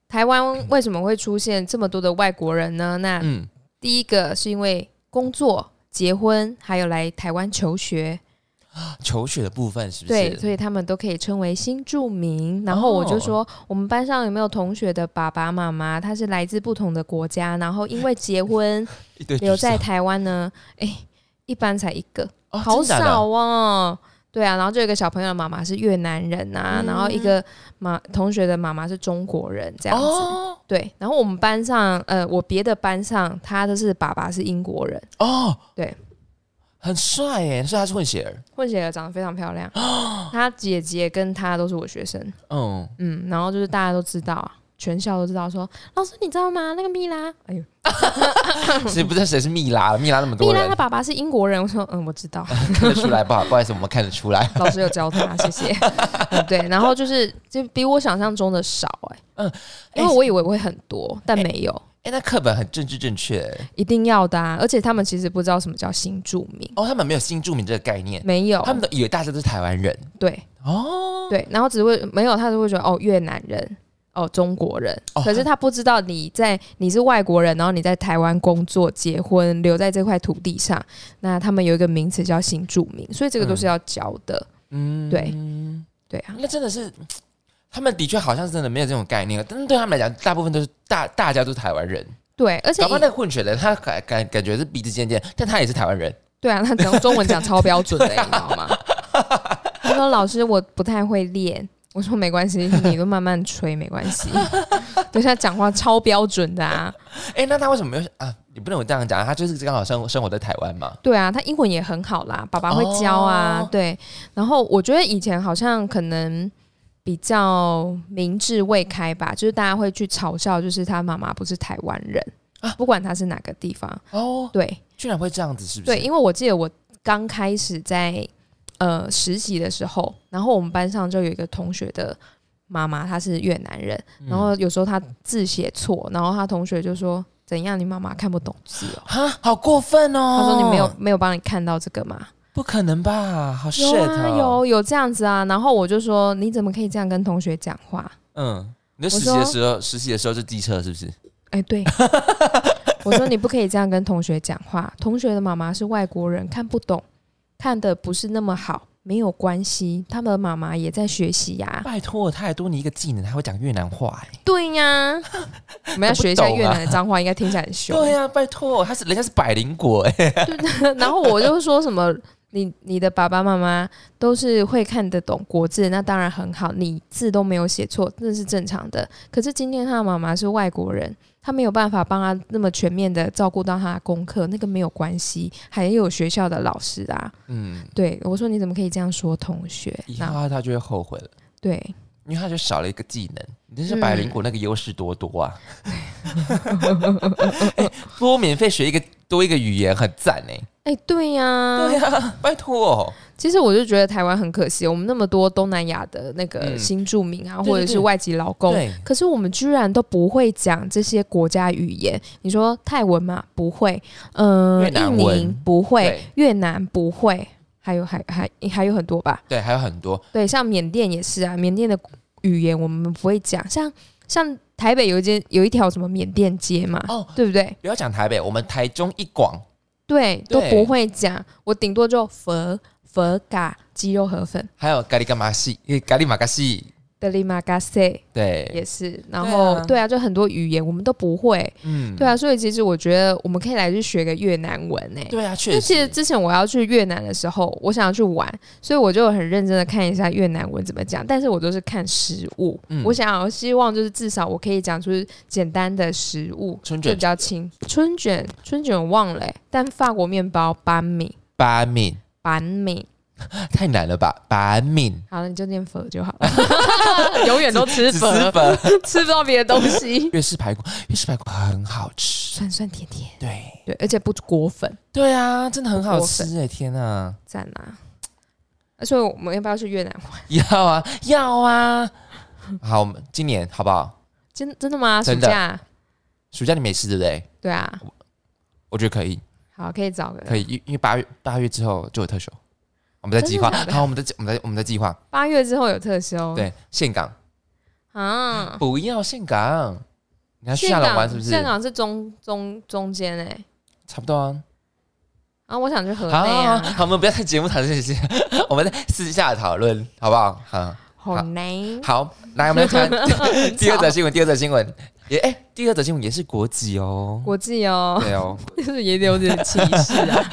台湾为什么会出现这么多的外国人呢？那第一个是因为工作、结婚，还有来台湾求学。
求学的部分是不
是？对，所以他们都可以称为新住民。然后我就说，我们班上有没有同学的爸爸妈妈，他是来自不同的国家，然后因为结婚 留在台湾呢？哎，一般才一个，好少哦。对啊，然后就有一个小朋友的妈妈是越南人啊，然后一个妈同学的妈妈是中国人，这样子。对，然后我们班上，呃，我别的班上，他的是爸爸是英国人哦。对。
很帅耶，所以他是混血儿，
混血儿长得非常漂亮。他姐姐跟他都是我学生，嗯嗯，然后就是大家都知道，全校都知道，说老师你知道吗？那个蜜拉，哎呦，
谁不知道谁是蜜拉？蜜拉那么多，蜜
拉他爸爸是英国人。我说嗯，我知道，
看得出来，不 好不好意思，我们看得出来，
老师有教他，谢谢。对，然后就是就比我想象中的少哎，嗯，因为我以为会很多，但没有。
哎，那课本很政治正确，
一定要的啊！而且他们其实不知道什么叫新住民。
哦，他们没有新住民这个概念，
没有，
他们都以为大家都是台湾人。
对，哦，对，然后只会没有，他就会觉得哦，越南人，哦，中国人，可是他不知道你在你是外国人，然后你在台湾工作、结婚、留在这块土地上，那他们有一个名词叫新住民，所以这个都是要教的。嗯，对，对啊，
那真的是。他们的确好像是真的没有这种概念，但是对他们来讲，大部分都是大大家都是台湾人。
对，而且
刚刚那个混血的，他感感感觉是鼻子尖尖，但他也是台湾人。
对啊，他讲中文讲超标准的，你知道吗？他说：“老师，我不太会练。”我说：“没关系，你都慢慢吹，没关系。”对，他讲话超标准的啊！
哎，那他为什么没有啊？你不能这样讲，他就是刚好生生活在台湾嘛。
对啊，他英文也很好啦，爸爸会教啊。对，然后我觉得以前好像可能。比较明智未开吧，就是大家会去嘲笑，就是他妈妈不是台湾人啊，不管他是哪个地方哦，对，
居然会这样子，是不
是？对，因为我记得我刚开始在呃实习的时候，然后我们班上就有一个同学的妈妈，她是越南人，然后有时候她字写错，然后她同学就说：“怎样，你妈妈看不懂字哦？”
哈，好过分哦！
他说：“你没有没有帮你看到这个吗？”
不可能吧？好
有啊，有有这样子啊。然后我就说，你怎么可以这样跟同学讲话？
嗯，你实习的时候，实习的时候是机车是不是？
哎，对。我说你不可以这样跟同学讲话。同学的妈妈是外国人，看不懂，看的不是那么好，没有关系。他们的妈妈也在学习呀。
拜托，他还多你一个技能，他会讲越南话哎。
对呀，我们要学一下越南的脏话，应该听起来很凶。
对呀，拜托，他是人家是百灵果哎。
对，然后我就说什么。你你的爸爸妈妈都是会看得懂国字，那当然很好。你字都没有写错，那是正常的。可是今天他的妈妈是外国人，他没有办法帮他那么全面的照顾到他的功课，那个没有关系，还有学校的老师啊。嗯，对，我说你怎么可以这样说同学？
以后他就会后悔了。
对，
因为他就少了一个技能。你真是百灵果那个优势多多啊！多免费学一个多一个语言很赞哎。
哎，对呀，
对呀，拜托。
其实我就觉得台湾很可惜，我们那么多东南亚的那个新住民啊，或者是外籍劳工，可是我们居然都不会讲这些国家语言。你说泰文嘛？不会。
嗯，印尼
不会，越南不会，还有还还还有很多吧？
对，还有很多。
对，像缅甸也是啊，缅甸的语言我们不会讲。像像台北有一间有一条什么缅甸街嘛？哦，对不对？
不要讲台北，我们台中一广。
对，都不会讲，我顶多就佛佛嘎鸡肉河粉，
还有咖喱干嘛西，咖喱马嘎西。
德里马嘎塞，
对，
也是，然后对啊，就很多语言我们都不会，嗯，对啊，所以其实我觉得我们可以来去学个越南文呢。
对啊，确实。
其实之前我要去越南的时候，我想要去玩，所以我就很认真的看一下越南文怎么讲，但是我都是看食物，嗯。我想要希望就是至少我可以讲出简单的食物，
春卷
比较轻，春卷春卷忘了，但法国面包班米。
班米。
班米。
太难了吧？板敏
好了，你就念粉就好了，永远都吃
粉，
吃不到别的东西。
粤式排骨，粤式排骨很好吃。
酸酸甜甜，
对
对，而且不裹粉，
对啊，真的很好
过
吃哎！天啊，
赞啊！所以我们要不要去越南玩？
要啊要啊！好，我们今年好不好？
真真的吗？暑假？
暑假你没事对不对？
对啊，
我觉得可以，
好，可以找个
可以，因因为八月八月之后就有特休，我们在计划
真的。的
好，我们在我们在我们在计划。
八月之后有特休。
对，岘港
啊，
不要岘港，你要下龙
港
湾是不是？
岘港是中中中间哎，
差不多啊。
啊，我想去河内
好，
啊，
好，我们不要在节目讨论这些，我们在私下讨论，好不好？好，
好难。
好，来，我们来看 第二
吵
则新闻。第二则新闻也，哎、第二则新闻也是国籍哦。
国际哦，
对哦，
就是也有点歧视啊。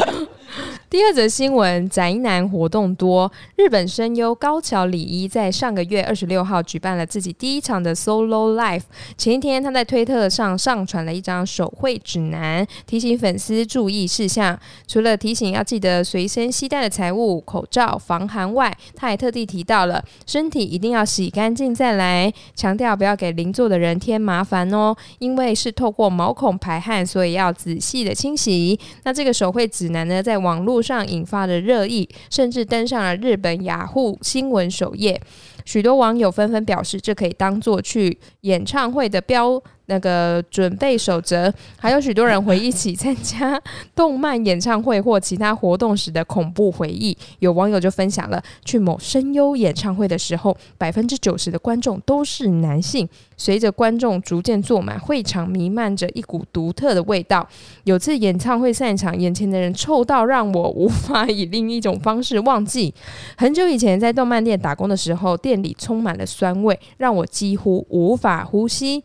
第二则新闻，宅男活动多。日本声优高桥李依在上个月二十六号举办了自己第一场的 solo live。前一天，他在推特上上传了一张手绘指南，提醒粉丝注意事项。除了提醒要记得随身携带的财物、口罩、防寒外，他还特地提到了身体一定要洗干净再来，强调不要给邻座的人添麻烦哦，因为是透过毛孔排汗，所以要仔细的清洗。那这个手绘指南呢，在网络上引发了热议，甚至登上了日本雅虎新闻首页。许多网友纷纷表示，这可以当做去演唱会的标那个准备守则。还有许多人回忆起参加动漫演唱会或其他活动时的恐怖回忆。有网友就分享了，去某声优演唱会的时候，百分之九十的观众都是男性。随着观众逐渐坐满，会场弥漫着一股独特的味道。有次演唱会散场，眼前的人臭到让我无法以另一种方式忘记。很久以前在动漫店打工的时候，店里充满了酸味，让我几乎无法呼吸。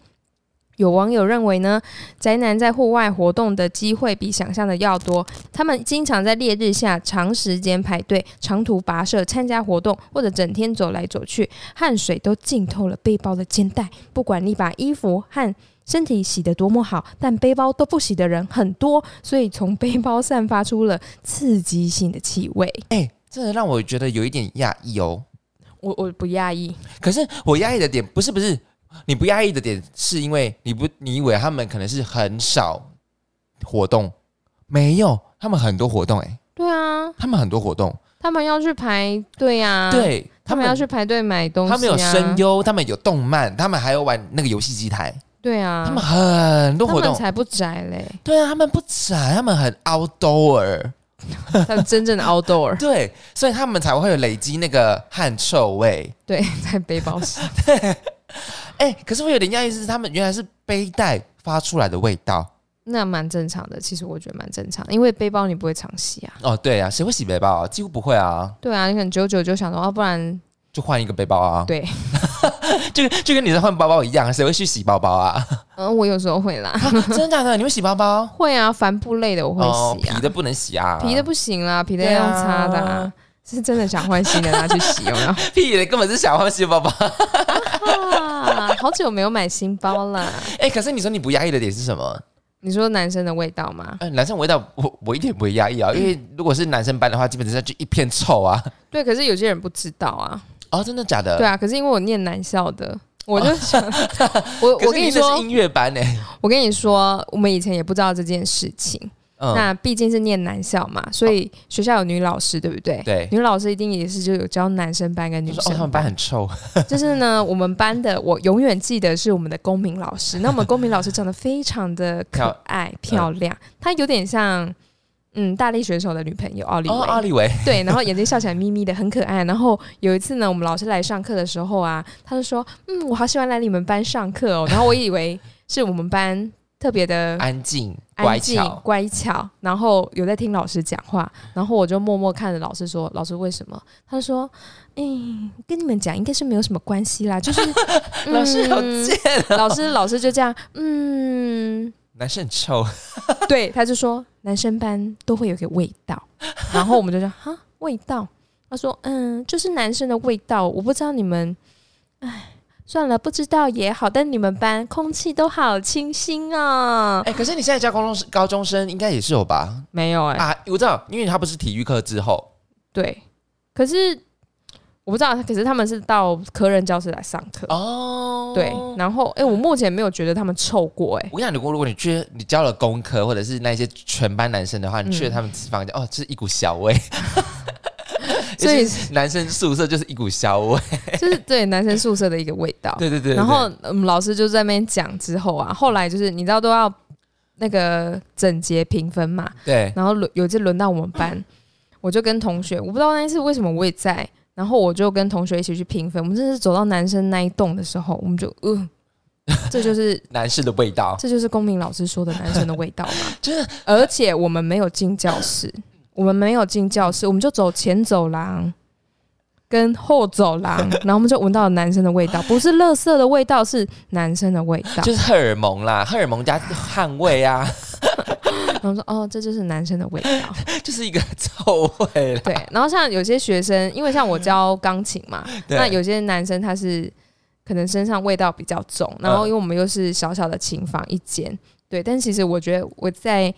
有网友认为呢，宅男在户外活动的机会比想象的要多。他们经常在烈日下长时间排队、长途跋涉参加活动，或者整天走来走去，汗水都浸透了背包的肩带。不管你把衣服和身体洗得多么好，但背包都不洗的人很多，所以从背包散发出了刺激性的气味。
哎、真的让我觉得有一点讶异哦。
我我不讶异，
可是我压抑的点不是不是，你不压抑的点是因为你不你以为他们可能是很少活动，没有，他们很多活动、哎，
对啊，
他们很多活动，
他们要去排队啊，，
对
他们要去排队买东西、啊，
他们有声，优，他们有动漫，他们还有玩那个游戏机台，
对啊，
他们很多活动。
们才不宅嘞，
对啊，他们不宅，他们很 outdoor，
他们真正的 outdoor，
对，所以他们才会有累积那个汗臭味。
对，在背包上，
哎、可是我有点讶异，是他们原来是背带发出来的味道。
那蛮正常的。其实我觉得蛮正常，因为背包你不会常洗啊。
哦，对啊，谁会洗背包啊？几乎不会啊，
对啊，你可能久久就想说，要、不然
就换一个背包啊。
对，
就跟就跟你在换包包一样，谁会去洗包包啊？
嗯，我有时候会啦，
真的假的？你会洗包包？
会啊，帆布类的我会
哦，
洗啊，
皮的不能洗啊，
皮的不行啦，皮的要用擦的、啊。是真的想换新的拿去洗，有没有？
屁的根本是想换新包包。
啊，好久没有买新包了。
哎、可是你说你不压抑的点是什么？
你说男生的味道吗？
哎、男生味道我我一点不会压抑啊，因为如果是男生班的话，基本上就一片臭啊。
对，可是有些人不知道啊。
哦，真的假的？
对啊，可是因为我念男校的，我就想，我我跟你说，
音乐班呢、
我跟你说，我们以前也不知道这件事情。
嗯，
那毕竟是念男校嘛，所以学校有女老师，对不对？
对
女老师一定也是就有教男生班跟女
生班哦，他
生
们班很臭。
就是呢，我们班的我永远记得是我们的公民老师。那我们公民老师长得非常的可爱漂亮，她有点像嗯大力选手的女朋友奥利维。
哦，奥利维，
对，然后眼睛笑起来眯眯的，很可爱。然后有一次呢，我们老师来上课的时候啊，他就说：“嗯，我好喜欢来你们班上课哦。”然后我以为是我们班特别的
安静乖巧。
乖巧，然后有在听老师讲话，然后我就默默看着老师说：“老师为什么？”他说：“哎、跟你们讲，应该是没有什么关系啦，就是、
老师好
嗯
贱，
老师老师就这样，嗯，
男生很臭。
对，他就说男生班都会有一个味道，然后我们就说哈？味道，他说嗯，就是男生的味道，我不知道你们，哎，算了，不知道也好，但你们班空气都好清新啊，
哎、可是你现在教高中高中生应该也是有吧？
没有哎、
啊，我知道，因为他不是体育课之后，
对，可是我不知道，可是他们是到科任教室来上课。
哦，
对，然后哎、我目前没有觉得他们臭过、哎，
我跟你讲，如果如果你去你教了工科或者是那些全班男生的话，你去了
嗯。
他们房间，哦，这是一股小味，
所以
男生宿舍就是一股小味。
就是对男生宿舍的一个味道。
对对对，
然后我们，老师就在那边讲之后啊，后来就是你知道都要那个整洁评分嘛，
对
然后轮有一次轮到我们班，我就跟同学，我不知道那一次为什么我也在，然后我就跟同学一起去评分。我们真的是走到男生那一栋的时候，我们就呃，这就是
男士的味道，
这就是公民老师说的男生的味道嘛。
就是
而且我们没有进教室，我们没有进教室，我们就走前走廊。跟后走廊，然后我们就闻到了男生的味道，不是垃圾的味道，是男生的味道。
就是荷尔蒙啦，荷尔蒙加汗味啊，
然后说哦，这就是男生的味道。
就是一个臭味啦。
对，然后像有些学生，因为像我教钢琴嘛，那有些男生他是可能身上味道比较重，然后
嗯
因为我们又是小小的琴房一间，对，但其实我觉得我在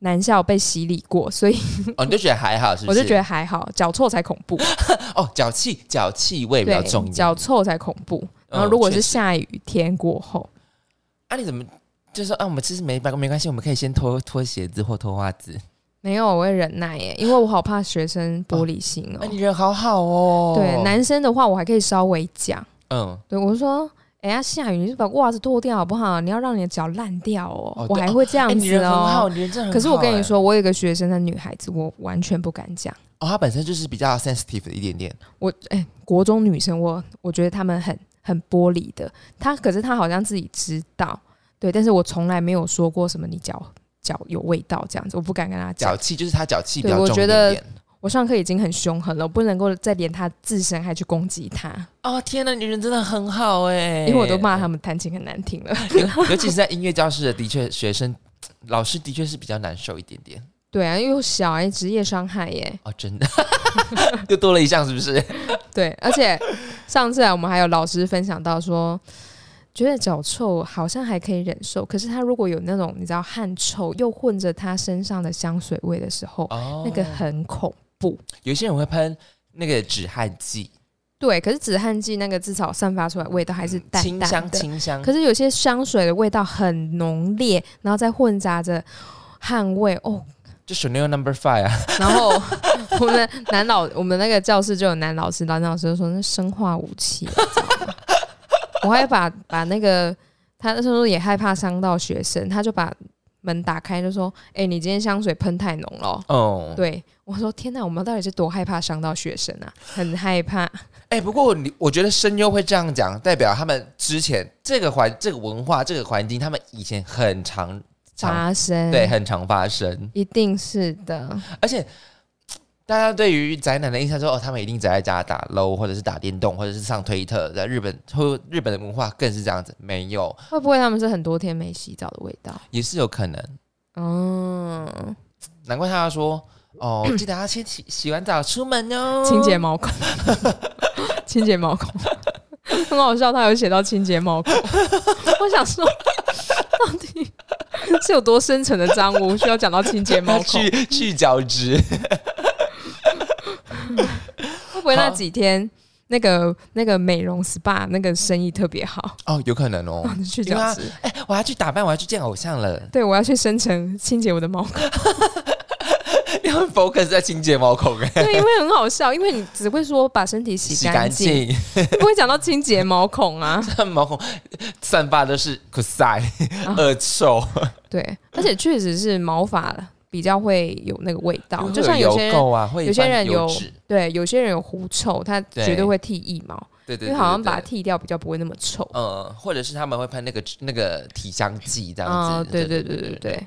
男校被洗礼过，所以
哦，你就觉得还好，是不是？
我就觉得还好，脚臭才恐怖，
哦，脚气脚气味比较重。
脚臭才恐怖。然后
嗯
如果是下雨天过后，
啊，你怎么就说啊？我们其实没没关系，我们可以先脱脱鞋子或脱袜子。
没有我会忍耐耶，因为我好怕学生玻璃心哦
哎、。你人好好哦。
对，男生的话我还可以稍微讲。
嗯，
对，我说，哎、呀，下雨你就把袜子脱掉好不好？你要让你的脚烂掉哦。
哦
我还会这样子
人很好，很好。
可是我跟你
哎，
说，我有一个学生的女孩子，我完全不敢讲。
哦，她本身就是比较 sensitive 的一点点。
我哎、国中女生，我我觉得她们很很玻璃的。她可是她好像自己知道，对，但是我从来没有说过什么你脚脚有味道这样子，我不敢跟她讲
脚。气就是她脚气比
对
较重一点。
我上课已经很凶狠了，我不能够再连他自身还去攻击他，
哦，天呐，你人真的很好哎，
因为我都骂他们弹琴很难听了。
尤 尤其是在音乐教室的，的确学生老师的确是比较难受一点点。
对啊，因为小哎、职业伤害耶。
哦，真的，又多了一项是不是？
对，而且上次啊，我们还有老师分享到说，觉得脚臭好像还可以忍受，可是他如果有那种你知道汗臭又混着他身上的香水味的时候，
哦，
那个很恐怖。
有些人会喷那个止汗剂，
对，可是止汗剂那个至少散发出来味道还是淡
清香
淡的，
清香。
可是有些香水的味道很浓烈，然后再混杂着汗味哦。
就 Chanel Number Five 啊，
然后我们的男老，我们那个教室就有男老师，男老师就说那生化武器，我还把把那个他那时候也害怕伤到学生，他就把门打开就说：“哎、你今天香水喷太浓了哦。
哦，
对我说：“天哪，我们到底是多害怕伤到学生啊？很害怕。
哎、不过你我觉得声优会这样讲，代表他们之前这个环、这个文化、这个环境，他们以前很常常
发生
对，很常发生，
一定是的，
而且。大家对于宅男的印象说，哦，他们一定宅在家打 low，或者是打电动，或者是上推特。在日本，或日本的文化更是这样子，没有，
会不会他们是很多天没洗澡的味道？
也是有可能。
嗯，
难怪他要说，哦，记得要先洗洗完澡出门哦，
清洁毛孔，清洁毛孔，很好笑。他有写到清洁毛孔，我想说，到底是有多深层的脏污需要讲到清洁毛孔？
去去角质。
会不会那几天那个那个美容 SPA 那个生意特别好？
哦，有可能哦。
去
因为他
角质，
哎、我要去打扮，我要去见偶像了。
对我要去深层清洁我的毛孔。
你很 focus 在清洁毛孔哎，
对，因为很好笑，因为你只会说把身体洗
洗
干净，
干净，
不会讲到清洁毛孔啊。
毛孔散发的是可塞恶臭，
对，而且确实是毛发比较会有那个味道，就
会
像有些人
油垢啊，会
有些人有对，有些人有狐臭，他绝对会剃腋毛，
对对对
因为好像把它剃掉比较不会那么臭。
呃，或者是他们会喷那个那个体香剂这样
啊，
子。
对对对对对，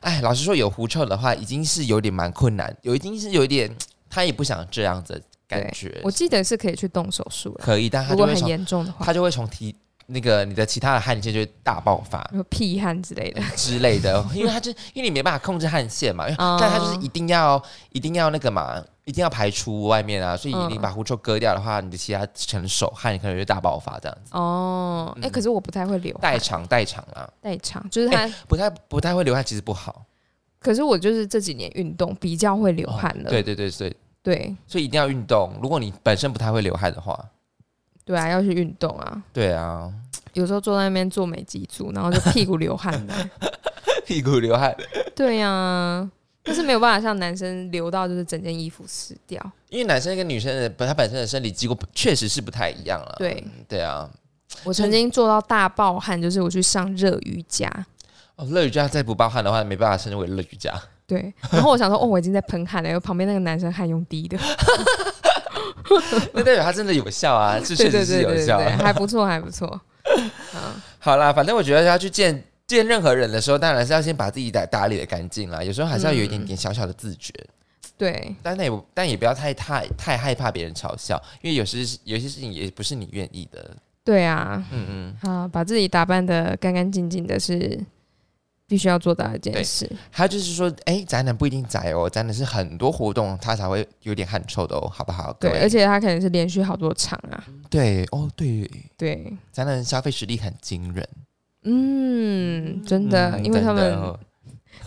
哎，老实说，有狐臭的话，已经是有点蛮困难，有已经是有一点，他也不想这样子感觉。
我记得是可以去动手术了，
可以，但他
如果很
就会从
严重的话
他，就会从体那个你的其他的汗腺就会大爆发。
有屁汗之类的。
之类的，因为它就因为你没办法控制汗腺嘛，但它就是一定要一定要那个嘛，一定要排出外面啊，所以
嗯
你把狐臭割掉的话，你的其他成手汗可能就大爆发这样子。
哦，哎，
嗯
可是我不太会流汗
代偿代偿啊，
代偿，就是它。
不太不太会流汗，其实不好。
可是我就是这几年运动比较会流汗了。
对对对对，
对
所以一定要运动。如果你本身不太会流汗的话，
对啊，要去运动啊。
对啊，
有时候坐在那边做美肌组，然后就屁股流汗的。
屁股流汗，
对呀、但是没有办法像男生流到就是整件衣服湿掉。
因为男生跟女生的他本身的生理机构确实是不太一样了。
对
对啊，
我曾经做到大爆汗，就是我去上热瑜伽。
哦，热瑜伽再不爆汗的话，没办法称之为热瑜伽。
对，然后我想说，哦，我已经在喷汗了，因为旁边那个男生汗用滴的，
那代表它真的有效啊，是确实是有效。
对，还不错，还不错。
好啦，反正我觉得要去见见任何人的时候，当然是要先把自己打打理的干净啦。有时候还是要有一点点小小的自觉，
对
但那也不但也不要太太太害怕别人嘲笑，因为有时有些事情也不是你愿意的。
对啊，
嗯嗯，
好，把自己打扮的干干净净的是必须要做到一件事。
还有就是说，哎、宅男不一定宅哦，宅男是很多活动他才会有点汗臭的哦，好不好？
对，而且他可能是连续好多场啊。
对哦，对，
对，
宅男消费实力很惊人，
嗯，真的，
嗯
因为他们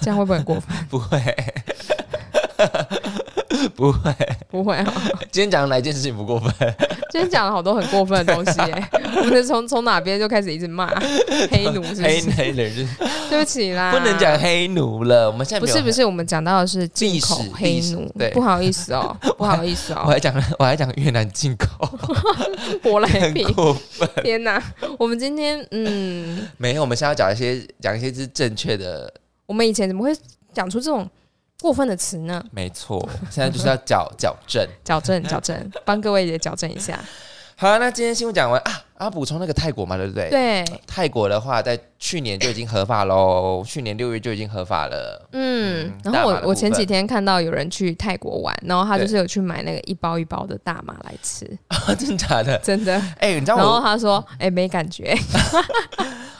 这样会不会很过分？
不会。不会，
不会啊，
今天讲的哪一件事情不过分？
今天讲了好多很过分的东西耶、我们从从哪边就开始一直骂黑奴，是不
黑
是？
黑人就是
对不起啦，
不能讲黑奴了，我们现在没有
不是不是，我们讲到的是进口
历史
黑
历史
奴
对，
不好意思哦，不好意思哦
我
哦，
还讲我还讲越南进口，
舶来
很
品，
过分。
天哪！我们今天嗯，
没有，我们现在要讲一些讲一些是正确的，
我们以前怎么会讲出这种过分的词呢？
没错。现在就是要矫矫正。
矫正矫正，帮各位也矫正一下。
好，那今天新闻讲完啊，啊，补充那个泰国嘛，对不对？。
对，
泰国的话，在去年就已经合法喽，去年六月就已经合法了。
嗯
嗯，
然后我我前几天看到有人去泰国玩，然后他就是有去买那个一包一包的大麻来吃，
真的假的？
真的。
哎、你知道
然后他说：“哎、没感觉。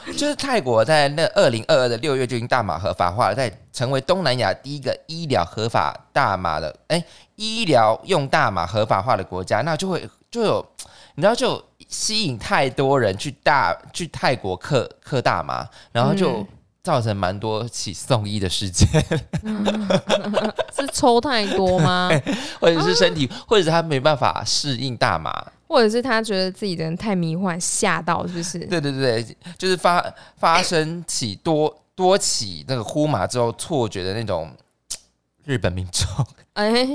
就是泰国在那二零二二的六月就已经大麻合法化了，在成为东南亚第一个医疗合法大麻的，哎、医疗用大麻合法化的国家，那就会就有，你知道就吸引太多人去大去泰国克克大麻，然后就
嗯。
造成蛮多起送医的事件，
是抽太多吗？
或者是身体，或者是他没办法适应大麻，
或者是他觉得自己的人太迷幻，吓到是不是？
对对对对，就是发发生起多多起那个呼麻之后错觉的那种日本民众
哎、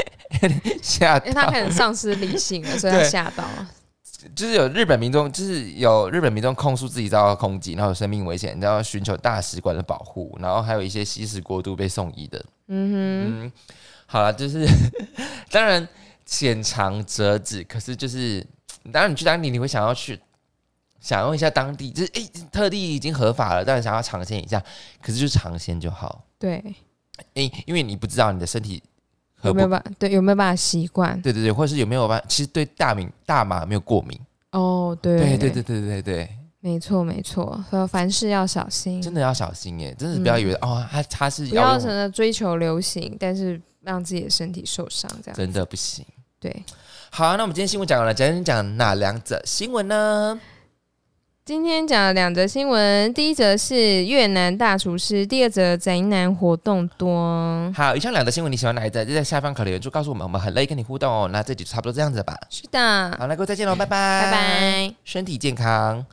吓
因为他
到，
可能丧失理性了，所以他
对
吓到。
就是有日本民众，就是有日本民众控诉自己遭到空袭，然后有生命危险，然后寻求大使馆的保护，然后还有一些吸食过度被送医的。
嗯
嗯，好了，就是 当然浅尝辄止，可是就是当然你去当地你会想要去享用一下当地，就是诶、特地已经合法了，当然想要尝鲜一下，可是就尝鲜就好，
对，
诶、因为你不知道你的身体合
有没有办对有没有办法习惯？
对对对，或者是有没有办法其实对大米大麻没有过敏？
哦，对
对对对对对对，
没错没错，所以凡事要小心，
真的要小心耶！真的不要以为、哦，他他是
嗯不要
用
成了追求流行，但是让自己的身体受伤，这样
真的不行。
对。
好，那我们今天新闻讲完了，讲讲哪两则新闻呢？
今天讲了两则新闻，第一则是越南大厨师，第二则宅男活动多。
好，以上两则新闻你喜欢哪一则？就在下方可留言处告诉我们，我们很乐意跟你互动哦。那这集就差不多这样子吧。
是的，
好，那各位再见喽，拜拜，
拜拜。
身体健康。